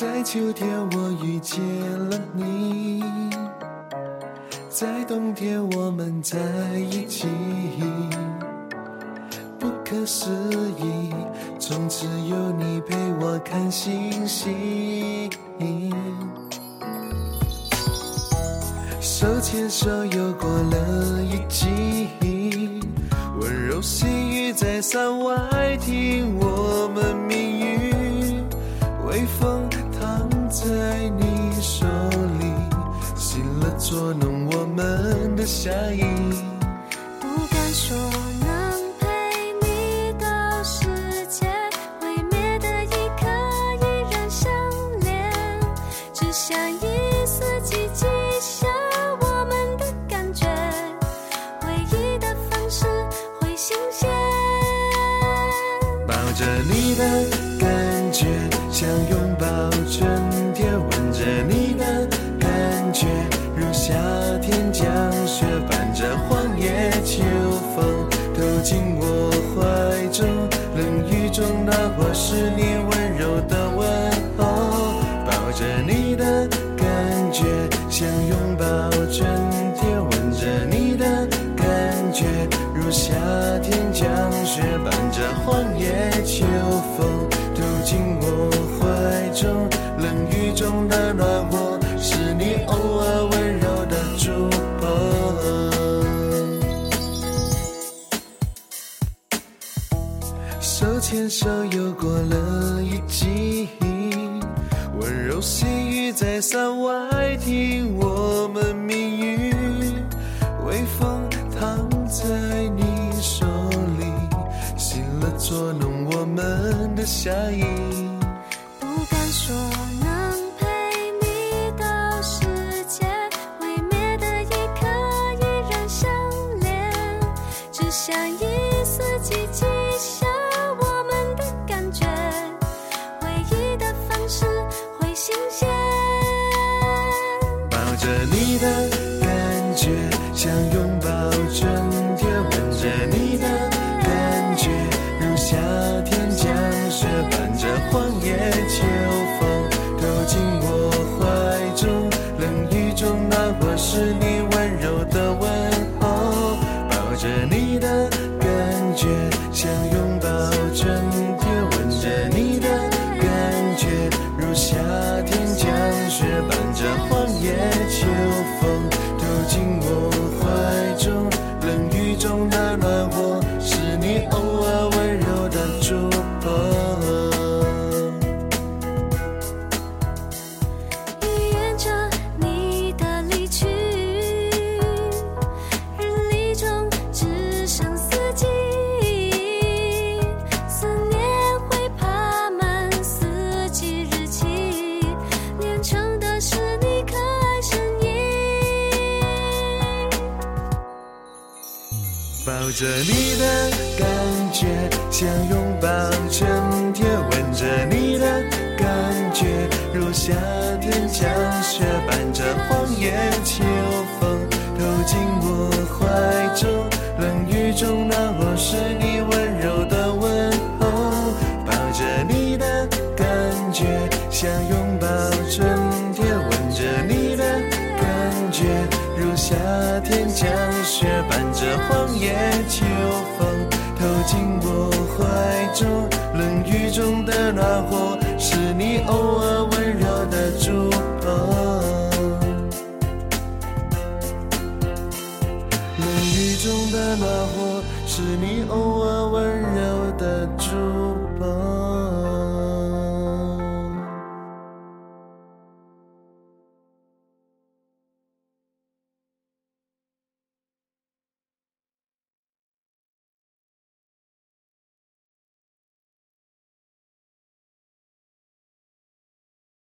在秋天我遇见了你，在冬天我们在一起，不可思议，从此有你陪我看星星。手牵手又过了一季，温柔细雨在伞外听我们命运，们的夏意。不敢说能陪你到世界毁灭的一刻依然相恋，只想一丝记记下我们的感觉，回忆的方式会新鲜。抱着你的感觉，像拥想，拥抱春天；吻着你的感觉，如夏天降雪，伴着黄叶秋风透进我怀中。冷雨中的暖和，是你偶尔温柔的触碰。手牵手又过了一季，温柔细雨在伞外捉弄我们的夏意。不敢说能陪你到世界毁灭的一刻依然相恋，只想一丝记记下我们的感觉，回忆的方式会新鲜。抱着你的感觉，像拥抱春天；吻着你的抱着你的感觉，想拥抱春天，吻着你的感觉，如夏天降雪，伴着黄叶秋风投进我怀中，冷雨中那我是你温柔的问候，抱着你的感觉，想拥抱。那火是你偶尔。